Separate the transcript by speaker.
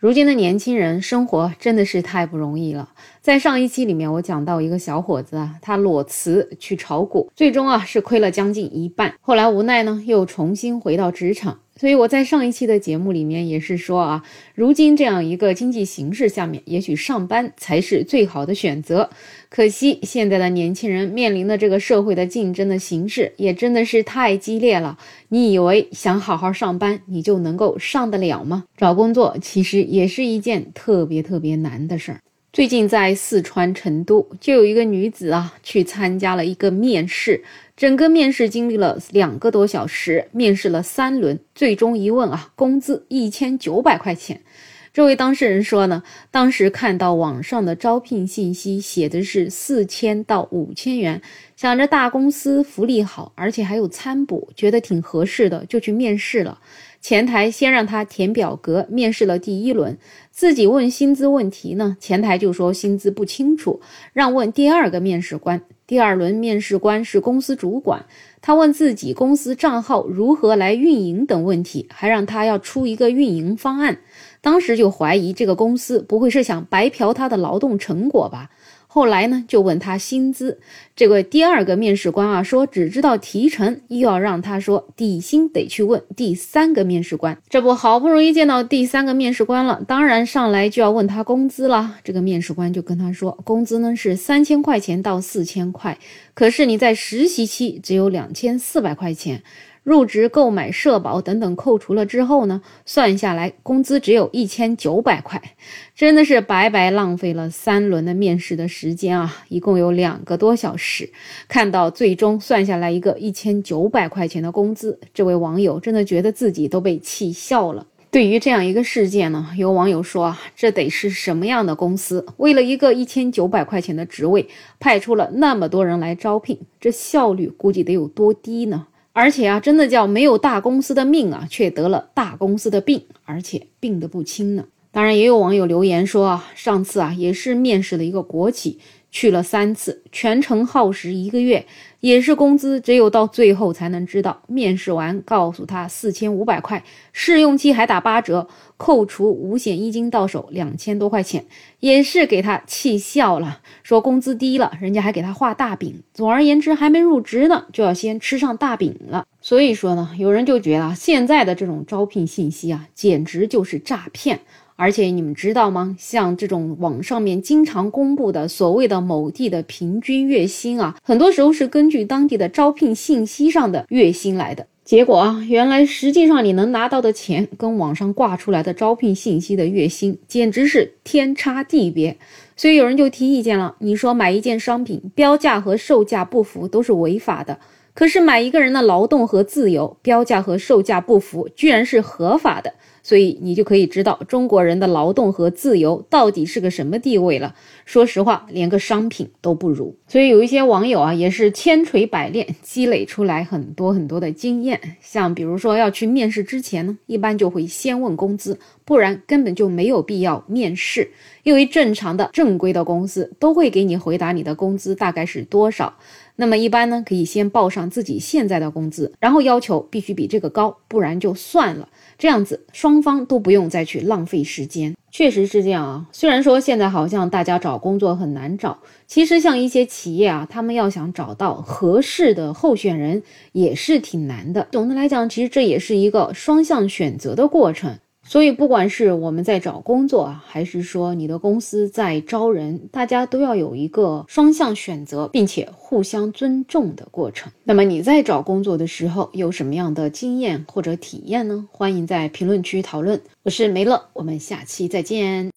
Speaker 1: 如今的年轻人生活真的是太不容易了。在上一期里面，我讲到一个小伙子啊，他裸辞去炒股，最终啊是亏了将近一半。后来无奈呢，又重新回到职场。所以我在上一期的节目里面也是说啊，如今这样一个经济形势下面，也许上班才是最好的选择。可惜现在的年轻人面临的这个社会的竞争的形势也真的是太激烈了。你以为想好好上班，你就能够上得了吗？找工作其实也是一件特别特别难的事儿。最近在四川成都，就有一个女子啊，去参加了一个面试。整个面试经历了两个多小时，面试了三轮，最终一问啊，工资一千九百块钱。这位当事人说呢，当时看到网上的招聘信息写的是四千到五千元，想着大公司福利好，而且还有餐补，觉得挺合适的，就去面试了。前台先让他填表格，面试了第一轮，自己问薪资问题呢，前台就说薪资不清楚，让问第二个面试官。第二轮面试官是公司主管，他问自己公司账号如何来运营等问题，还让他要出一个运营方案。当时就怀疑这个公司不会是想白嫖他的劳动成果吧？后来呢，就问他薪资。这个第二个面试官啊，说只知道提成，又要让他说底薪，得去问第三个面试官。这不好不容易见到第三个面试官了，当然上来就要问他工资了。这个面试官就跟他说，工资呢是三千块钱到四千块，可是你在实习期只有两千四百块钱。入职、购买社保等等扣除了之后呢，算下来工资只有一千九百块，真的是白白浪费了三轮的面试的时间啊！一共有两个多小时，看到最终算下来一个一千九百块钱的工资，这位网友真的觉得自己都被气笑了。对于这样一个事件呢，有网友说啊，这得是什么样的公司，为了一个一千九百块钱的职位，派出了那么多人来招聘，这效率估计得有多低呢？而且啊，真的叫没有大公司的命啊，却得了大公司的病，而且病得不轻呢。当然，也有网友留言说啊，上次啊也是面试了一个国企。去了三次，全程耗时一个月，也是工资只有到最后才能知道。面试完告诉他四千五百块，试用期还打八折，扣除五险一金到手两千多块钱，也是给他气笑了。说工资低了，人家还给他画大饼。总而言之，还没入职呢，就要先吃上大饼了。所以说呢，有人就觉得现在的这种招聘信息啊，简直就是诈骗。而且你们知道吗？像这种网上面经常公布的所谓的某地的平均月薪啊，很多时候是根据当地的招聘信息上的月薪来的。结果啊，原来实际上你能拿到的钱跟网上挂出来的招聘信息的月薪简直是天差地别。所以有人就提意见了：你说买一件商品标价和售价不符都是违法的，可是买一个人的劳动和自由标价和售价不符居然是合法的。所以你就可以知道中国人的劳动和自由到底是个什么地位了。说实话，连个商品都不如。所以有一些网友啊，也是千锤百炼，积累出来很多很多的经验。像比如说要去面试之前呢，一般就会先问工资，不然根本就没有必要面试。因为正常的正规的公司都会给你回答你的工资大概是多少。那么一般呢，可以先报上自己现在的工资，然后要求必须比这个高，不然就算了。这样子，双方都不用再去浪费时间。确实是这样啊。虽然说现在好像大家找工作很难找，其实像一些企业啊，他们要想找到合适的候选人也是挺难的。总的来讲，其实这也是一个双向选择的过程。所以，不管是我们在找工作啊，还是说你的公司在招人，大家都要有一个双向选择，并且互相尊重的过程。那么你在找工作的时候有什么样的经验或者体验呢？欢迎在评论区讨论。我是梅乐，我们下期再见。